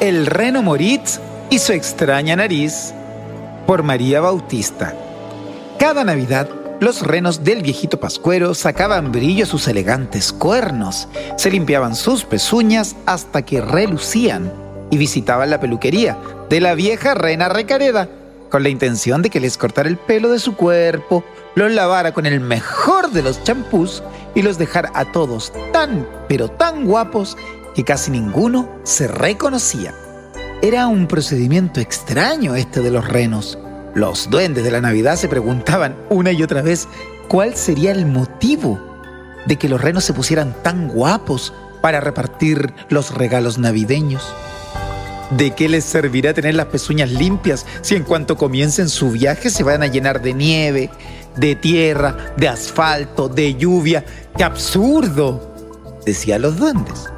El reno Moritz y su extraña nariz por María Bautista. Cada Navidad, los renos del viejito Pascuero sacaban brillo a sus elegantes cuernos, se limpiaban sus pezuñas hasta que relucían y visitaban la peluquería de la vieja reina Recareda con la intención de que les cortara el pelo de su cuerpo, los lavara con el mejor de los champús y los dejara a todos tan, pero tan guapos que casi ninguno se reconocía. Era un procedimiento extraño este de los renos. Los duendes de la Navidad se preguntaban una y otra vez cuál sería el motivo de que los renos se pusieran tan guapos para repartir los regalos navideños. ¿De qué les servirá tener las pezuñas limpias si en cuanto comiencen su viaje se van a llenar de nieve, de tierra, de asfalto, de lluvia? ¡Qué absurdo! Decían los duendes.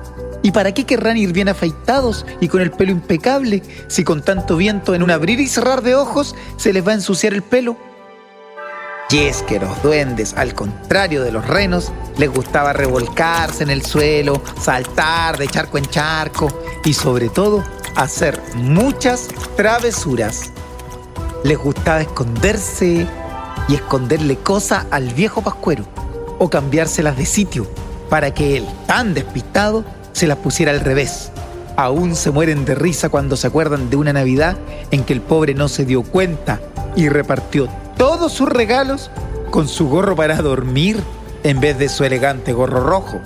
¿Y para qué querrán ir bien afeitados y con el pelo impecable si con tanto viento en un abrir y cerrar de ojos se les va a ensuciar el pelo? Y es que los duendes, al contrario de los renos, les gustaba revolcarse en el suelo, saltar de charco en charco y sobre todo hacer muchas travesuras. Les gustaba esconderse y esconderle cosas al viejo pascuero o cambiárselas de sitio para que él, tan despistado, se las pusiera al revés. Aún se mueren de risa cuando se acuerdan de una Navidad en que el pobre no se dio cuenta y repartió todos sus regalos con su gorro para dormir en vez de su elegante gorro rojo.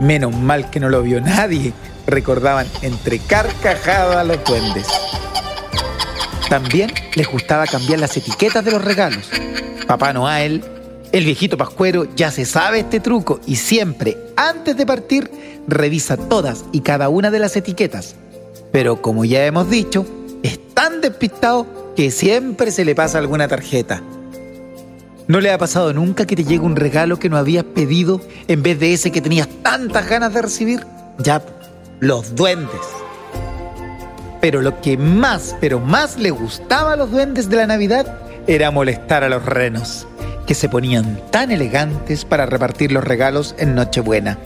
Menos mal que no lo vio nadie, recordaban entre carcajadas los duendes. También les gustaba cambiar las etiquetas de los regalos. Papá Noel, el viejito pascuero ya se sabe este truco y siempre, antes de partir, revisa todas y cada una de las etiquetas. Pero como ya hemos dicho, es tan despistado que siempre se le pasa alguna tarjeta. ¿No le ha pasado nunca que te llegue un regalo que no habías pedido en vez de ese que tenías tantas ganas de recibir? Ya, los duendes. Pero lo que más, pero más le gustaba a los duendes de la Navidad era molestar a los renos, que se ponían tan elegantes para repartir los regalos en Nochebuena.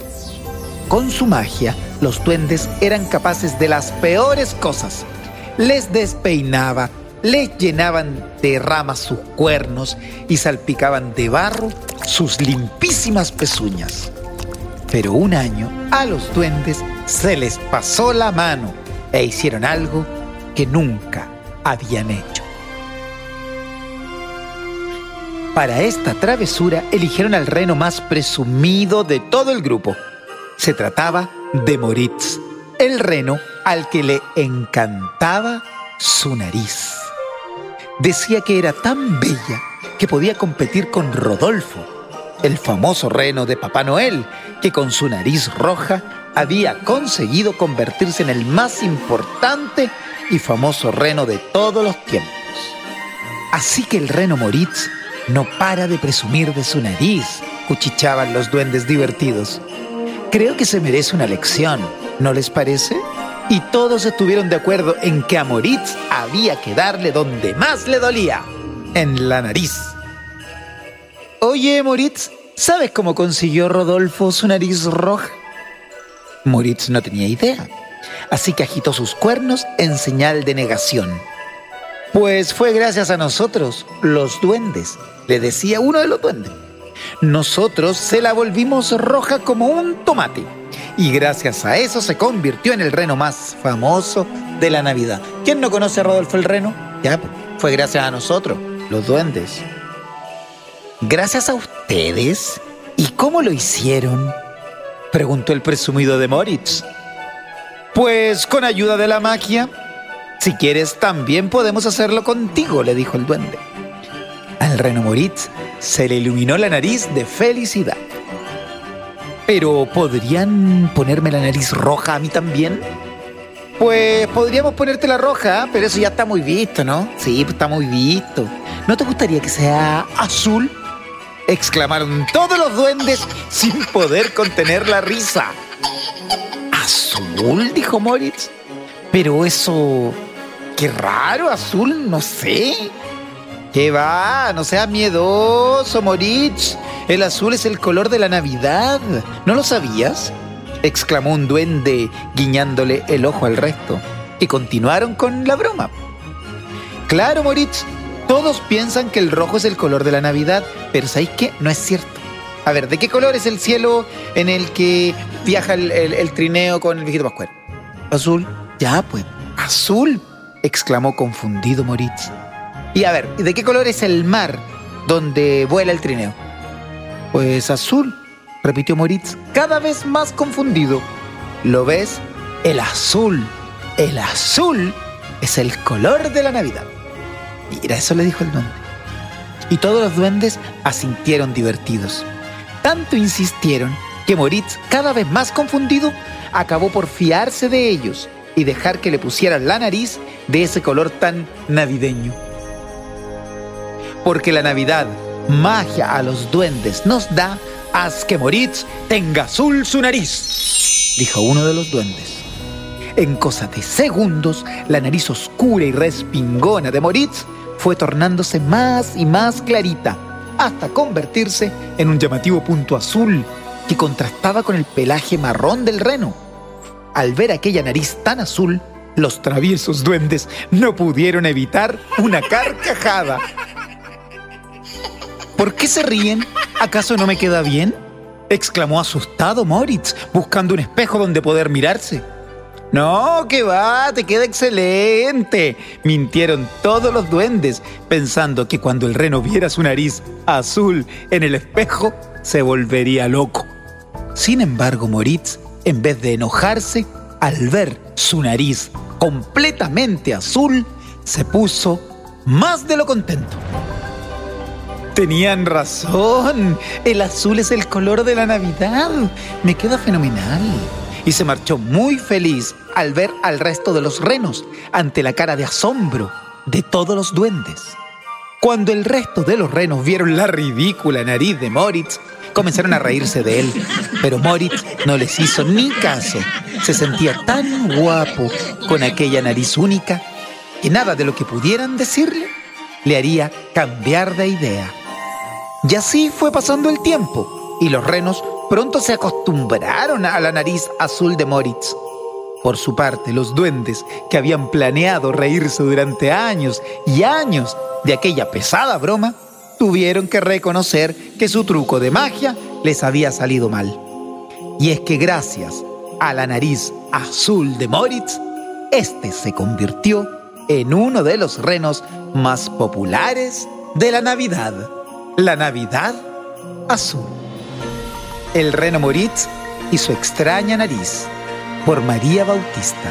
Con su magia, los duendes eran capaces de las peores cosas. Les despeinaba, les llenaban de ramas sus cuernos y salpicaban de barro sus limpísimas pezuñas. Pero un año a los duendes se les pasó la mano e hicieron algo que nunca habían hecho. Para esta travesura eligieron al reno más presumido de todo el grupo, se trataba de Moritz, el reno al que le encantaba su nariz. Decía que era tan bella que podía competir con Rodolfo, el famoso reno de Papá Noel, que con su nariz roja había conseguido convertirse en el más importante y famoso reno de todos los tiempos. Así que el reno Moritz no para de presumir de su nariz, cuchichaban los duendes divertidos. Creo que se merece una lección, ¿no les parece? Y todos estuvieron de acuerdo en que a Moritz había que darle donde más le dolía, en la nariz. Oye, Moritz, ¿sabes cómo consiguió Rodolfo su nariz roja? Moritz no tenía idea, así que agitó sus cuernos en señal de negación. Pues fue gracias a nosotros, los duendes, le decía uno de los duendes. Nosotros se la volvimos roja como un tomate. Y gracias a eso se convirtió en el reno más famoso de la Navidad. ¿Quién no conoce a Rodolfo el Reno? Ya, fue gracias a nosotros, los duendes. ¿Gracias a ustedes? ¿Y cómo lo hicieron? Preguntó el presumido de Moritz. Pues con ayuda de la magia. Si quieres, también podemos hacerlo contigo, le dijo el duende. Al reno Moritz se le iluminó la nariz de felicidad. Pero ¿podrían ponerme la nariz roja a mí también? Pues podríamos ponerte la roja, pero eso ya está muy visto, ¿no? Sí, pues está muy visto. ¿No te gustaría que sea azul? Exclamaron todos los duendes sin poder contener la risa. ¿Azul? dijo Moritz. Pero eso... Qué raro, azul, no sé. ¿Qué va? No seas miedoso, Moritz. El azul es el color de la Navidad. ¿No lo sabías? exclamó un duende guiñándole el ojo al resto. Y continuaron con la broma. Claro, Moritz, todos piensan que el rojo es el color de la Navidad, pero ¿sabéis qué? No es cierto. A ver, ¿de qué color es el cielo en el que viaja el, trineo con el viejito Pascual? Azul. Ya, pues, azul, exclamó confundido Moritz. Y a ver, ¿de qué color es el mar donde vuela el trineo? Pues azul, repitió Moritz, cada vez más confundido. ¿Lo ves? El azul. El azul es el color de la Navidad. Mira, eso le dijo el duende. Y todos los duendes asintieron divertidos. Tanto insistieron que Moritz, cada vez más confundido, acabó por fiarse de ellos y dejar que le pusieran la nariz de ese color tan navideño. Porque la Navidad, magia a los duendes nos da, haz que Moritz tenga azul su nariz, dijo uno de los duendes. En cosa de segundos, la nariz oscura y respingona de Moritz fue tornándose más y más clarita, hasta convertirse en un llamativo punto azul que contrastaba con el pelaje marrón del reno. Al ver aquella nariz tan azul, los traviesos duendes no pudieron evitar una carcajada. ¿Por qué se ríen? ¿Acaso no me queda bien? exclamó asustado Moritz, buscando un espejo donde poder mirarse. No, que va, te queda excelente. Mintieron todos los duendes, pensando que cuando el reno viera su nariz azul en el espejo, se volvería loco. Sin embargo, Moritz, en vez de enojarse, al ver su nariz completamente azul, se puso más de lo contento. Tenían razón, el azul es el color de la Navidad. Me queda fenomenal y se marchó muy feliz al ver al resto de los renos ante la cara de asombro de todos los duendes. Cuando el resto de los renos vieron la ridícula nariz de Moritz, comenzaron a reírse de él, pero Moritz no les hizo ni caso. Se sentía tan guapo con aquella nariz única que nada de lo que pudieran decirle le haría cambiar de idea. Y así fue pasando el tiempo y los renos pronto se acostumbraron a la nariz azul de Moritz. Por su parte, los duendes, que habían planeado reírse durante años y años de aquella pesada broma, tuvieron que reconocer que su truco de magia les había salido mal. Y es que gracias a la nariz azul de Moritz, este se convirtió en uno de los renos más populares de la Navidad. La Navidad azul. El reno Moritz y su extraña nariz, por María Bautista.